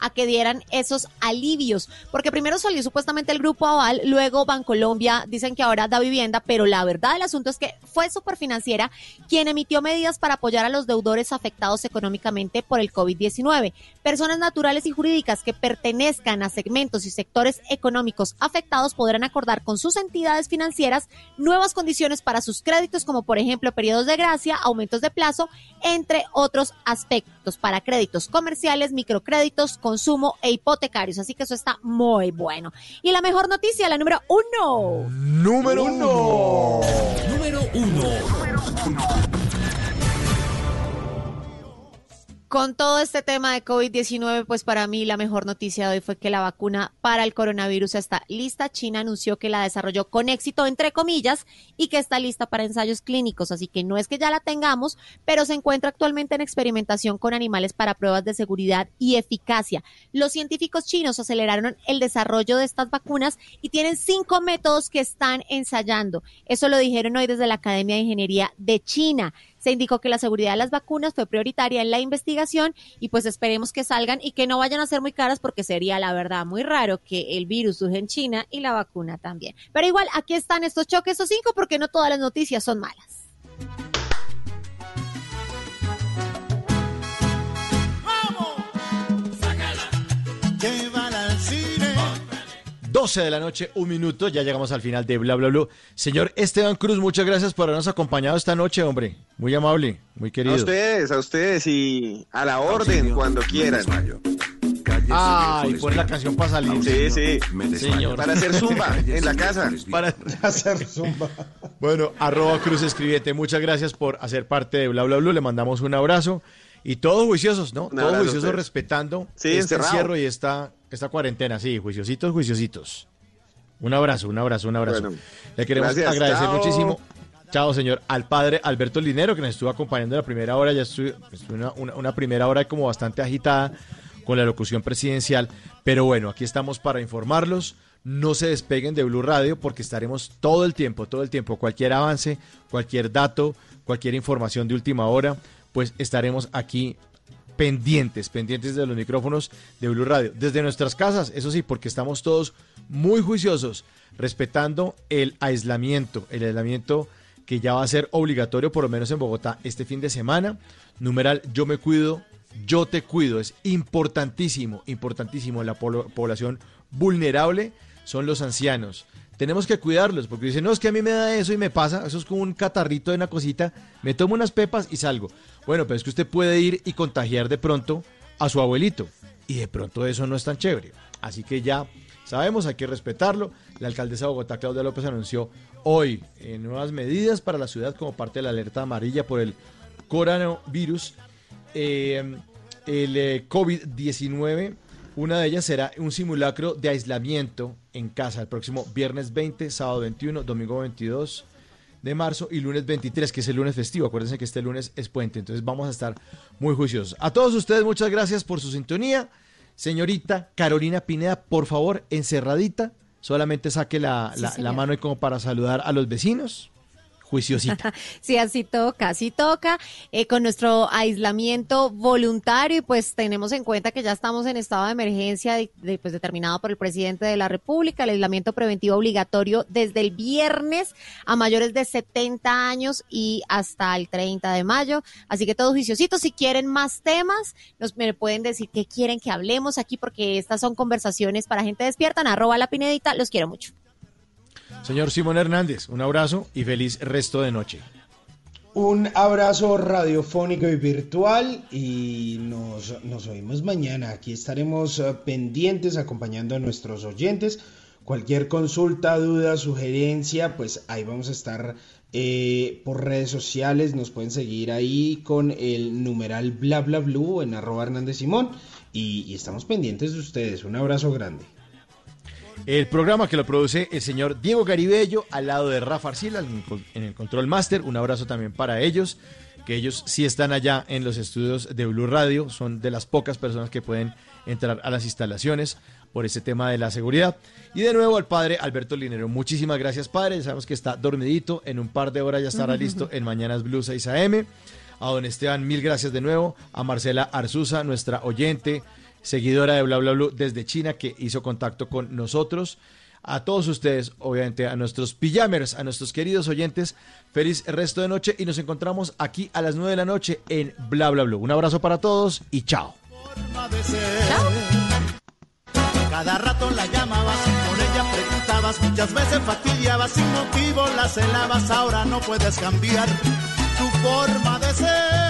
a que dieran esos alivios, porque primero salió supuestamente el grupo Aval, luego Bancolombia, dicen que ahora da vivienda, pero la verdad del asunto es que fue Superfinanciera quien emitió medidas para apoyar a los deudores afectados económicamente por el COVID-19. Personas naturales y jurídicas que pertenezcan a segmentos y sectores económicos afectados podrán acordar con sus entidades financieras nuevas condiciones para sus créditos, como por ejemplo periodos de gracia, aumentos de plazo, entre otros aspectos para créditos comerciales, microcréditos, consumo e hipotecarios. Así que eso está muy bueno. Y la mejor noticia, la número uno. Número uno. Número uno. Con todo este tema de COVID-19, pues para mí la mejor noticia de hoy fue que la vacuna para el coronavirus está lista. China anunció que la desarrolló con éxito, entre comillas, y que está lista para ensayos clínicos. Así que no es que ya la tengamos, pero se encuentra actualmente en experimentación con animales para pruebas de seguridad y eficacia. Los científicos chinos aceleraron el desarrollo de estas vacunas y tienen cinco métodos que están ensayando. Eso lo dijeron hoy desde la Academia de Ingeniería de China. Se indicó que la seguridad de las vacunas fue prioritaria en la investigación y pues esperemos que salgan y que no vayan a ser muy caras porque sería la verdad muy raro que el virus surja en China y la vacuna también. Pero igual, aquí están estos choques o cinco porque no todas las noticias son malas. 12 de la noche, un minuto, ya llegamos al final de Bla Bla Bla. Señor Esteban Cruz, muchas gracias por habernos acompañado esta noche, hombre. Muy amable, muy querido. A ustedes, a ustedes y a la orden cuando quieran. Ah, y pon la canción para salir. Sí, sí. Señor. Para hacer zumba en la casa. Para hacer zumba. Bueno, arroba Cruz Escribiente, muchas gracias por hacer parte de Bla Bla Bla. Le mandamos un abrazo. Y todos juiciosos, ¿no? todos juiciosos respetando sí, este encerrado. encierro y esta, esta cuarentena. Sí, juiciositos, juiciositos. Un abrazo, un abrazo, un abrazo. Bueno, Le queremos gracias, agradecer chao. muchísimo. Chao, señor. Al padre Alberto Linero, que nos estuvo acompañando en la primera hora. Ya estuvo una, una- una primera hora como bastante agitada con la locución presidencial. Pero bueno, aquí estamos para informarlos. No se despeguen de Blue Radio porque estaremos todo el tiempo, todo el tiempo. Cualquier avance, cualquier dato, cualquier información de última hora, pues estaremos aquí pendientes, pendientes de los micrófonos de Blue Radio. Desde nuestras casas, eso sí, porque estamos todos muy juiciosos, respetando el aislamiento, el aislamiento que ya va a ser obligatorio, por lo menos en Bogotá, este fin de semana. Numeral, yo me cuido, yo te cuido. Es importantísimo, importantísimo. La población vulnerable son los ancianos. Tenemos que cuidarlos, porque dicen, no, es que a mí me da eso y me pasa, eso es como un catarrito de una cosita, me tomo unas pepas y salgo. Bueno, pero es que usted puede ir y contagiar de pronto a su abuelito, y de pronto eso no es tan chévere. Así que ya sabemos, hay que respetarlo. La alcaldesa de Bogotá, Claudia López, anunció hoy eh, nuevas medidas para la ciudad como parte de la alerta amarilla por el coronavirus. Eh, el eh, COVID-19, una de ellas será un simulacro de aislamiento en casa el próximo viernes 20, sábado 21, domingo 22 de marzo y lunes 23, que es el lunes festivo. Acuérdense que este lunes es puente, entonces vamos a estar muy juiciosos. A todos ustedes, muchas gracias por su sintonía. Señorita Carolina Pineda, por favor, encerradita, solamente saque la, Sí, la- la mano ahí como para saludar a los vecinos. Juiciosita. Sí, así toca, así toca, eh, con nuestro aislamiento voluntario y pues tenemos en cuenta que ya estamos en estado de emergencia de- pues, determinado por el presidente de la República, el aislamiento preventivo obligatorio desde el viernes a mayores de 70 años y hasta el 30 de mayo. Así que todos juiciositos, si quieren más temas, nos me pueden decir qué quieren que hablemos aquí porque estas son conversaciones para gente despierta. Arroba la pinedita, los quiero mucho. Señor Simón Hernández, un abrazo y feliz resto de noche. Un abrazo radiofónico y virtual y nos, nos oímos mañana. Aquí estaremos eh, pendientes acompañando a nuestros oyentes. Cualquier consulta, duda, sugerencia, pues ahí vamos a estar eh, por redes sociales. Nos pueden seguir ahí con el numeral bla bla blue en arroba Hernández Simón y, y estamos pendientes de ustedes. Un abrazo grande. El programa que lo produce el señor Diego Garibello al lado de Rafa Arcila en el- Control Master. Un abrazo también para ellos, que ellos sí están allá en los estudios de Blue Radio. Son de las pocas personas que pueden entrar a las instalaciones por ese tema de la seguridad. Y de nuevo al padre Alberto Linero. Muchísimas gracias, padre. Ya sabemos que está dormidito. En un par de horas ya estará listo en Mañanas Blue 6 AM. A don Esteban, mil gracias de nuevo. A Marcela Arzuza, nuestra oyente, seguidora de Bla Bla Blue desde China, que hizo contacto con nosotros. A todos ustedes, obviamente, a nuestros pijamers, a nuestros queridos oyentes, feliz resto de noche y nos encontramos aquí a las 9 de la noche en Bla Bla Blue. Un abrazo para todos y chao. Cada rato la llamabas, por ella preguntabas, muchas veces fastidiabas, sin motivo la celabas, ahora no puedes cambiar tu forma de ser.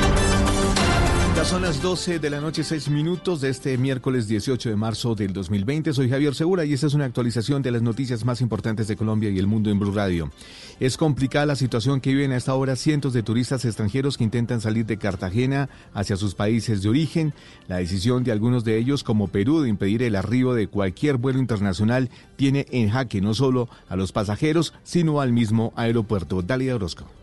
Son las 12 de la noche, 6 minutos de este miércoles 18 de marzo del 2020. Soy Javier Segura y esta es una actualización de las noticias más importantes de Colombia y el mundo en Blue Radio. Es complicada la situación que viven a esta hora cientos de turistas extranjeros que intentan salir de Cartagena hacia sus países de origen. La decisión de algunos de ellos, como Perú, de impedir el arribo de cualquier vuelo internacional tiene en jaque no solo a los pasajeros, sino al mismo aeropuerto. Dalia Orozco.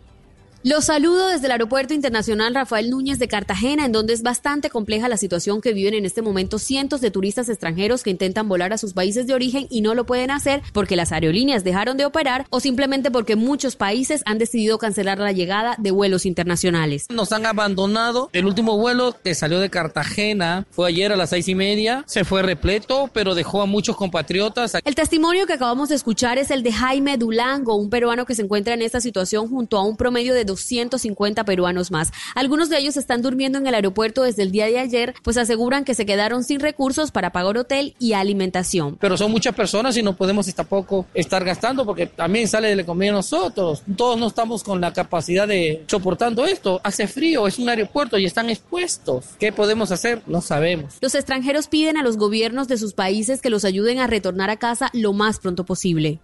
Los saludo desde el Aeropuerto Internacional Rafael Núñez de Cartagena, en donde es bastante compleja la situación que viven en este momento cientos de turistas extranjeros que intentan volar a sus países de origen y no lo pueden hacer porque las aerolíneas dejaron de operar o simplemente porque muchos países han decidido cancelar la llegada de vuelos internacionales. Nos han abandonado. El último vuelo que salió de Cartagena fue ayer a las seis y media. Se fue repleto, pero dejó a muchos compatriotas. El testimonio que acabamos de escuchar es el de Jaime Dulango, un peruano que se encuentra en esta situación junto a un promedio de 250 peruanos más. Algunos de ellos están durmiendo en el aeropuerto desde el día de ayer, pues aseguran que se quedaron sin recursos para pagar hotel y alimentación. Pero son muchas personas y no podemos tampoco estar gastando porque también sale de la economía nosotros. Todos no estamos con la capacidad de soportando esto. Hace frío, es un aeropuerto y están expuestos. ¿Qué podemos hacer? No sabemos. Los extranjeros piden a los gobiernos de sus países que los ayuden a retornar a casa lo más pronto posible.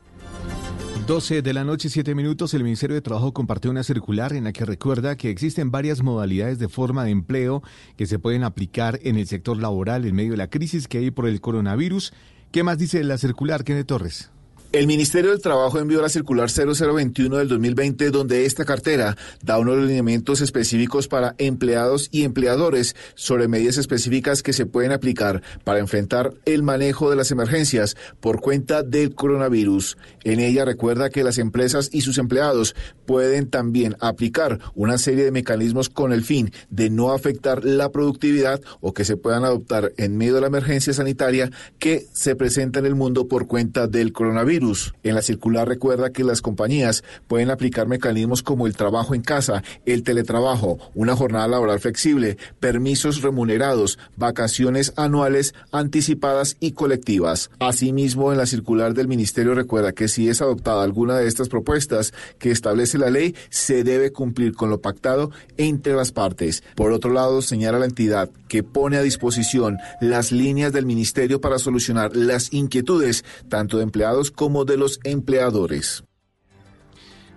12 de la noche, 7 minutos, el Ministerio de Trabajo compartió una circular en la que recuerda que existen varias modalidades de forma de empleo que se pueden aplicar en el sector laboral en medio de la crisis que hay por el coronavirus. ¿Qué más dice la circular, Kenneth Torres? El Ministerio del Trabajo envió la circular 0021 del 2020, donde esta cartera da unos lineamientos específicos para empleados y empleadores sobre medidas específicas que se pueden aplicar para enfrentar el manejo de las emergencias por cuenta del coronavirus. En ella recuerda que las empresas y sus empleados pueden también aplicar una serie de mecanismos con el fin de no afectar la productividad o que se puedan adoptar en medio de la emergencia sanitaria que se presenta en el mundo por cuenta del coronavirus. En la circular recuerda que las compañías pueden aplicar mecanismos como el trabajo en casa, el teletrabajo, una jornada laboral flexible, permisos remunerados, vacaciones anuales anticipadas y colectivas. Asimismo, en la circular del Ministerio recuerda que si es adoptada alguna de estas propuestas que establece la ley, se debe cumplir con lo pactado entre las partes. Por otro lado, señala la entidad que pone a disposición las líneas del Ministerio para solucionar las inquietudes tanto de empleados como de los empleadores.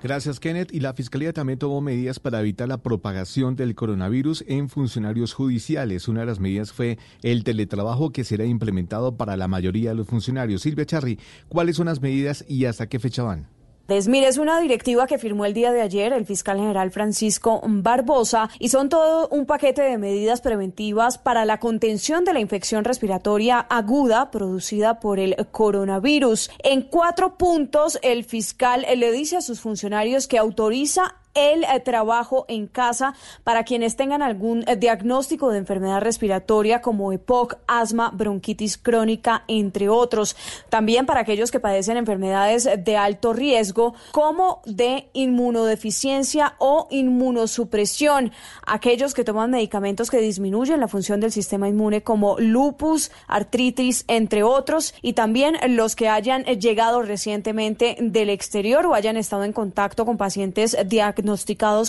Gracias, Kenneth. Y la Fiscalía también tomó medidas para evitar la propagación del coronavirus en funcionarios judiciales. Una de las medidas fue el teletrabajo que será implementado para la mayoría de los funcionarios. Silvia Charri, ¿cuáles son las medidas y hasta qué fecha van? Mire, es una directiva que firmó el día de ayer el fiscal general Francisco Barbosa y son todo un paquete de medidas preventivas para la contención de la infección respiratoria aguda producida por el coronavirus. En cuatro puntos, el fiscal le dice a sus funcionarios que autoriza el eh, trabajo en casa para quienes tengan algún eh, diagnóstico de enfermedad respiratoria como EPOC, asma, bronquitis crónica, entre otros. También para aquellos que padecen enfermedades de alto riesgo como de inmunodeficiencia o inmunosupresión. Aquellos que toman medicamentos que disminuyen la función del sistema inmune como lupus, artritis, entre otros. Y también los que hayan llegado recientemente del exterior o hayan estado en contacto con pacientes diagnosticados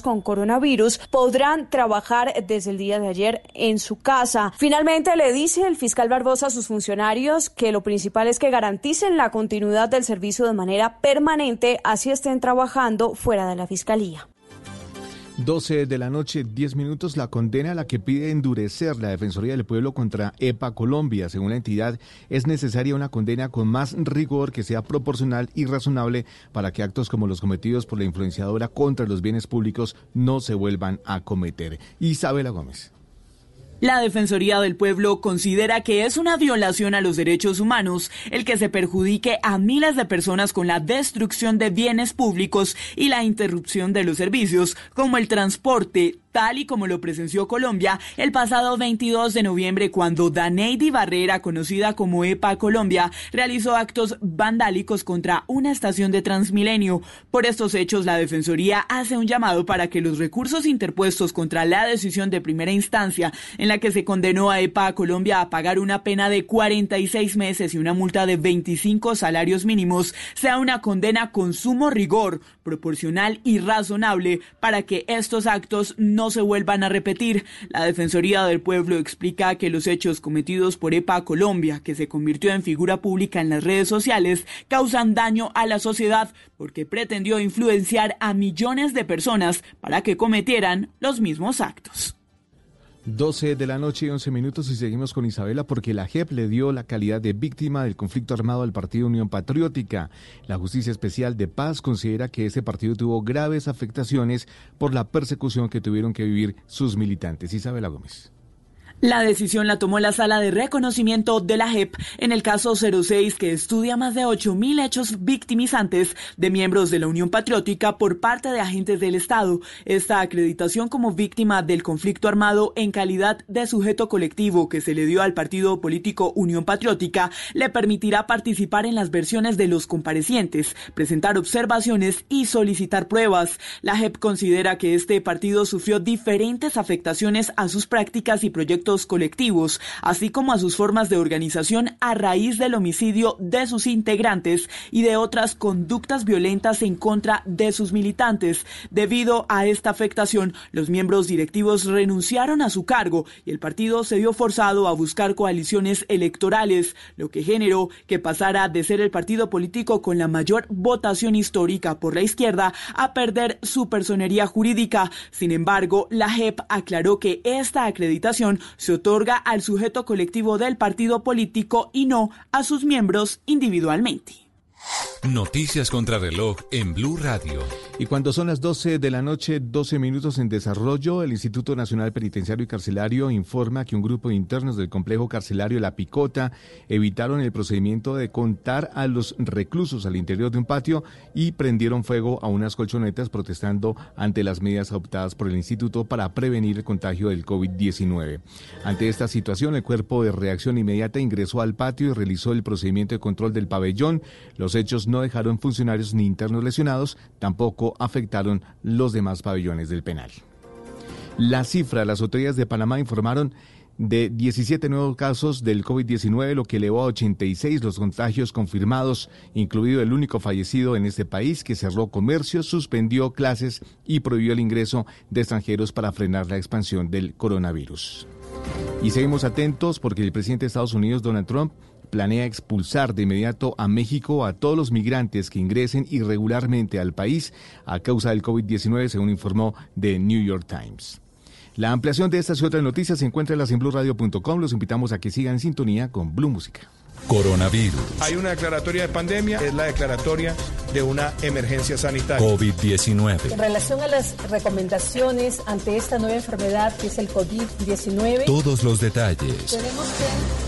con coronavirus podrán trabajar desde el día de ayer en su casa. Finalmente le dice el fiscal Barbosa a sus funcionarios que lo principal es que garanticen la continuidad del servicio de manera permanente, así estén trabajando fuera de la fiscalía. 12 de la noche, 10 minutos, la condena a la que pide endurecer la Defensoría del Pueblo contra EPA Colombia. Según la entidad, es necesaria una condena con más rigor que sea proporcional y razonable para que actos como los cometidos por la influenciadora contra los bienes públicos no se vuelvan a cometer. Isabela Gómez. La Defensoría del Pueblo considera que es una violación a los derechos humanos el que se perjudique a miles de personas con la destrucción de bienes públicos y la interrupción de los servicios, como el transporte, tal y como lo presenció Colombia el pasado 22 de noviembre cuando Daneidi Barrera, conocida como EPA Colombia, realizó actos vandálicos contra una estación de Transmilenio. Por estos hechos, la Defensoría hace un llamado para que los recursos interpuestos contra la decisión de primera instancia en la que se condenó a EPA Colombia a pagar una pena de 46 meses y una multa de 25 salarios mínimos sea una condena con sumo rigor, proporcional y razonable para que estos actos no no se vuelvan a repetir. La Defensoría del Pueblo explica que los hechos cometidos por EPA Colombia, que se convirtió en figura pública en las redes sociales, causan daño a la sociedad porque pretendió influenciar a millones de personas para que cometieran los mismos actos. 12 de la noche y 11 minutos y seguimos con Isabela porque la JEP le dio la calidad de víctima del conflicto armado al Partido Unión Patriótica. La Justicia Especial de Paz considera que ese partido tuvo graves afectaciones por la persecución que tuvieron que vivir sus militantes. Isabela Gómez. La decisión la tomó la Sala de Reconocimiento de la JEP en el caso 06 que estudia más de 8.000 hechos victimizantes de miembros de la Unión Patriótica por parte de agentes del Estado. Esta acreditación como víctima del conflicto armado en calidad de sujeto colectivo que se le dio al partido político Unión Patriótica le permitirá participar en las versiones de los comparecientes, presentar observaciones y solicitar pruebas. La JEP considera que este partido sufrió diferentes afectaciones a sus prácticas y proyectos colectivos, así como a sus formas de organización a raíz del homicidio de sus integrantes y de otras conductas violentas en contra de sus militantes. Debido a esta afectación, los miembros directivos renunciaron a su cargo y el partido se vio forzado a buscar coaliciones electorales, lo que generó que pasara de ser el partido político con la mayor votación histórica por la izquierda a perder su personería jurídica. Sin embargo, la JEP aclaró que esta acreditación se otorga al sujeto colectivo del partido político y no a sus miembros individualmente. Noticias contra reloj en Blue Radio. Y cuando son las 12 de la noche, 12 minutos en desarrollo, el Instituto Nacional Penitenciario y Carcelario informa que un grupo de internos del complejo carcelario La Picota evitaron el procedimiento de contar a los reclusos al interior de un patio y prendieron fuego a unas colchonetas protestando ante las medidas adoptadas por el instituto para prevenir el contagio del COVID-19. Ante esta situación, el cuerpo de reacción inmediata ingresó al patio y realizó el procedimiento de control del pabellón. Hechos no dejaron funcionarios ni internos lesionados, tampoco afectaron los demás pabellones del penal. La cifra, las autoridades de Panamá informaron de 17 nuevos casos del COVID-19, lo que elevó a 86 los contagios confirmados, incluido el único fallecido en este país que cerró comercio, suspendió clases y prohibió el ingreso de extranjeros para frenar la expansión del coronavirus. Y seguimos atentos porque el presidente de Estados Unidos, Donald Trump, planea expulsar de inmediato a México a todos los migrantes que ingresen irregularmente al país a causa del COVID-19, según informó The New York Times. La ampliación de estas y otras noticias se encuentra en las en blueradio.com. Los invitamos a que sigan en sintonía con Blue Música. Coronavirus. Hay una declaratoria de pandemia, es la declaratoria de una emergencia sanitaria. COVID-19. En relación a las recomendaciones ante esta nueva enfermedad que es el COVID-19. Todos los detalles. Tenemos que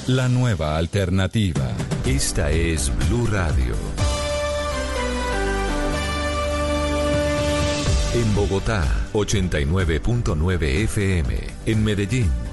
La nueva alternativa. Esta es Blue Radio. En Bogotá, 89.9 FM. En Medellín,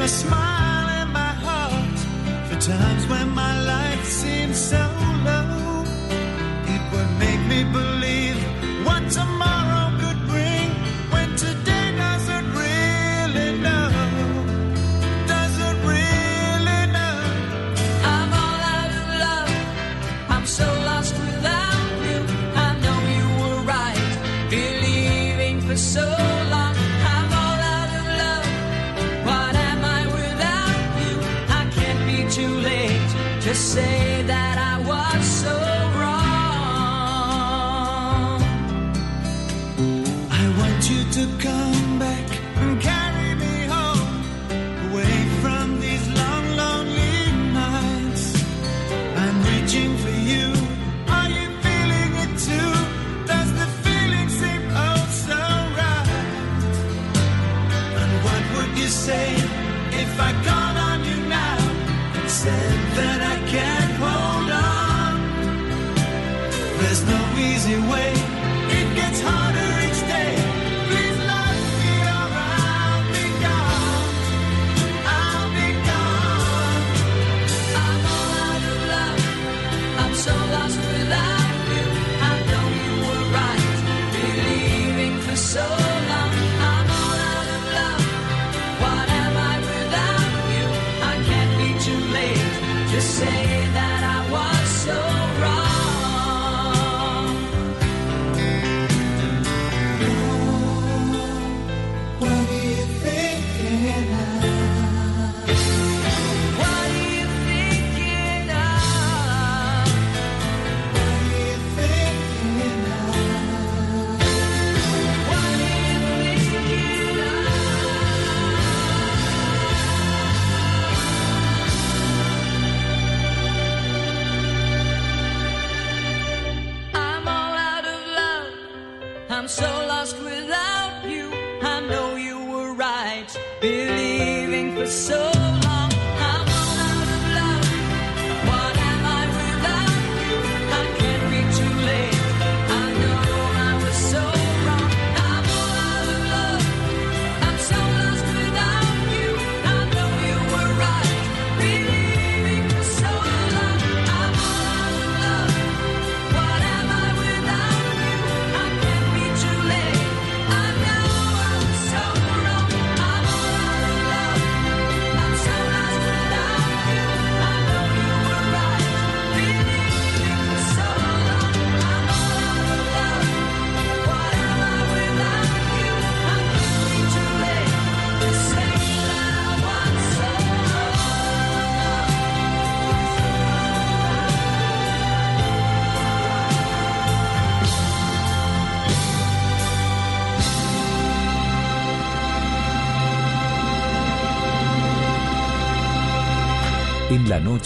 Your smile in my heart for times when my life seems so low. It would make me believe what tomorrow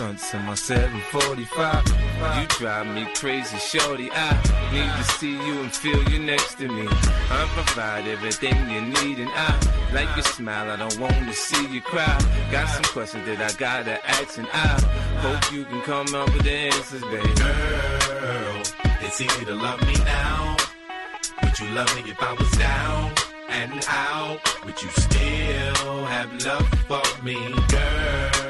Stunts in my 745. You drive me crazy, shorty. I need to see you and feel you next to me. I provide everything you need, and I like your smile. I don't wanna see you cry. Got some questions that I gotta ask, and I hope you can come up with the answers, baby. Girl, it's easy to love me now. Would you love me if I was down and out? Would you still have love for me, girl?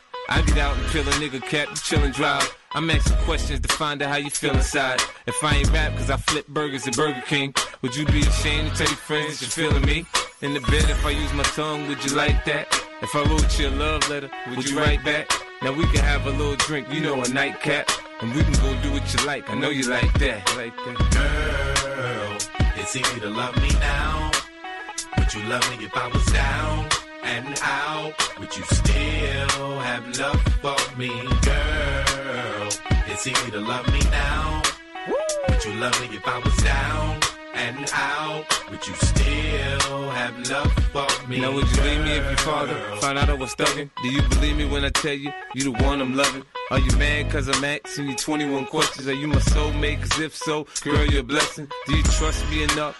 I get out and peel a nigga cap, you chill and drive. I'm asking questions to find out how you feel inside. If I ain't rap cause I flip burgers at Burger King, would you be ashamed to tell your friends that you're feeling me? In the bed, if I use my tongue, would you like that? If I wrote you a love letter, would you write back? Now we can have a little drink, you know, a nightcap. And we can go do what you like, I know you like that. Like that. Girl, it's easy to love me now. Would you love me if I was down and out? Would you still have love for me? Girl, it's easy to love me now. Would you love me if I was down and out? Would you still have love for me? Now would you leave me if your father found out I was thugging? Do you believe me when I tell you you the one I'm loving? Are you mad cause I'm asking you 21 questions? Are you my soulmate? Cause if so, girl, you're a blessing. Do you trust me enough?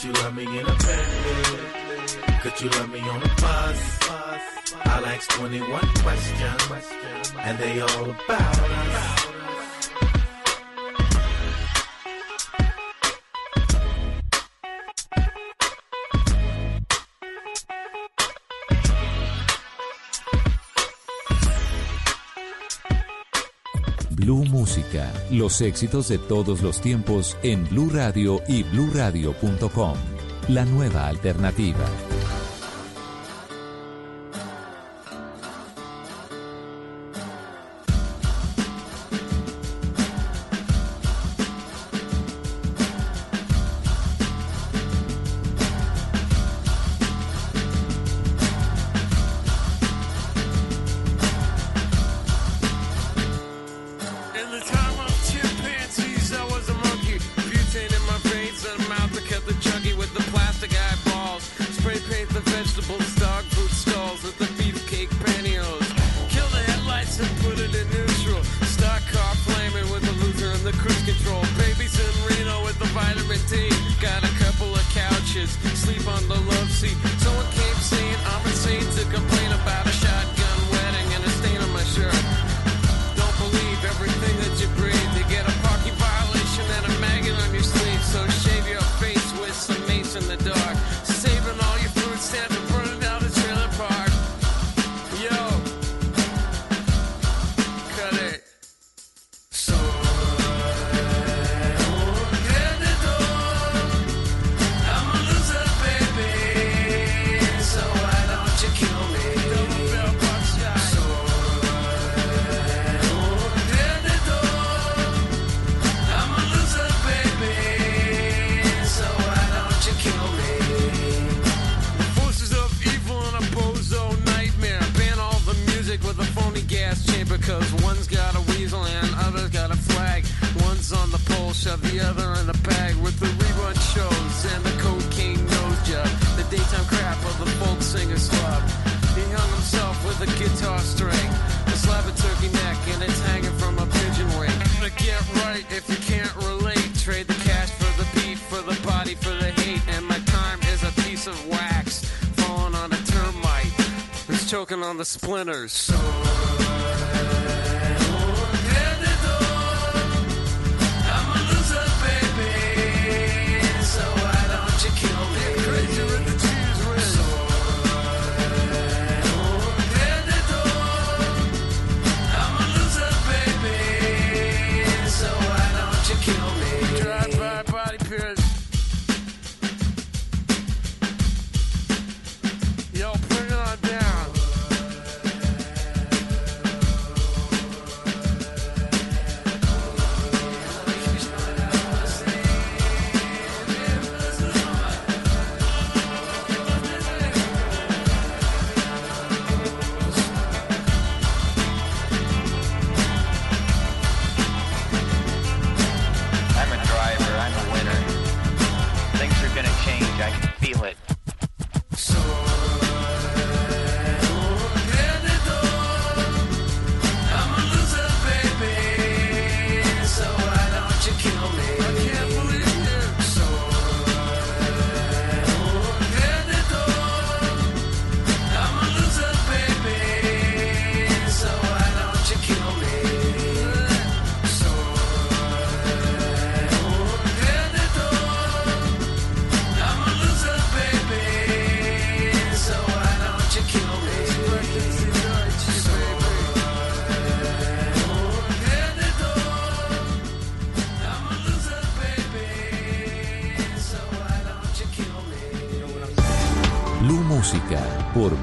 Could you love me in a Bentley? Could you love me on a bus? I'll ask 21 questions, and they all about us. Blue Música, los éxitos de todos los tiempos en Blue Radio y bluradio.com. La nueva alternativa. On the splinters.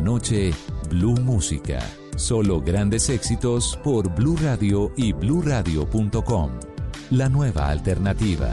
noche, Blue Música. Solo grandes éxitos por Blue Radio y bluradio.com. La nueva alternativa.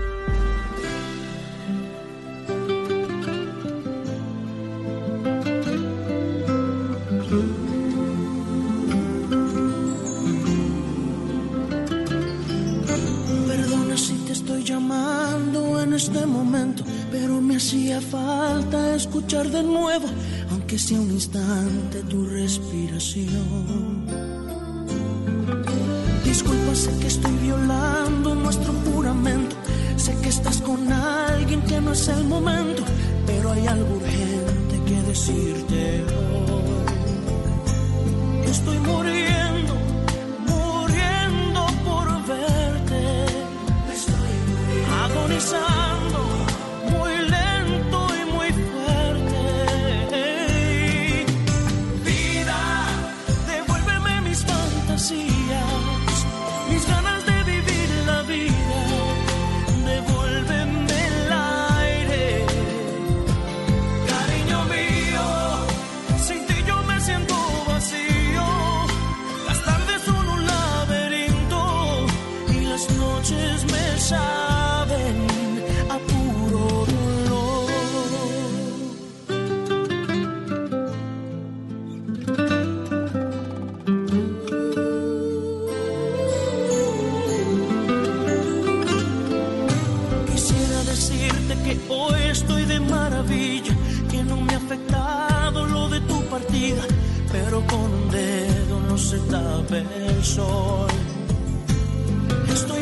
sun. se tape el sol. Estoy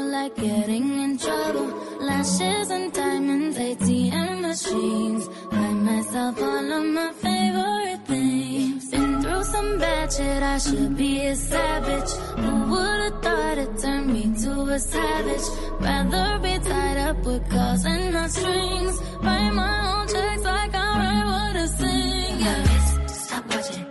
like getting in trouble. Lashes and diamonds, ATM machines. Buy myself all of my favorite things. Been through some bad shit, I should be a savage. Who would've thought it turned me to a savage? Rather be tied up with calls and not strings. Write my own checks like I write what I sing. Yeah. Stop watching.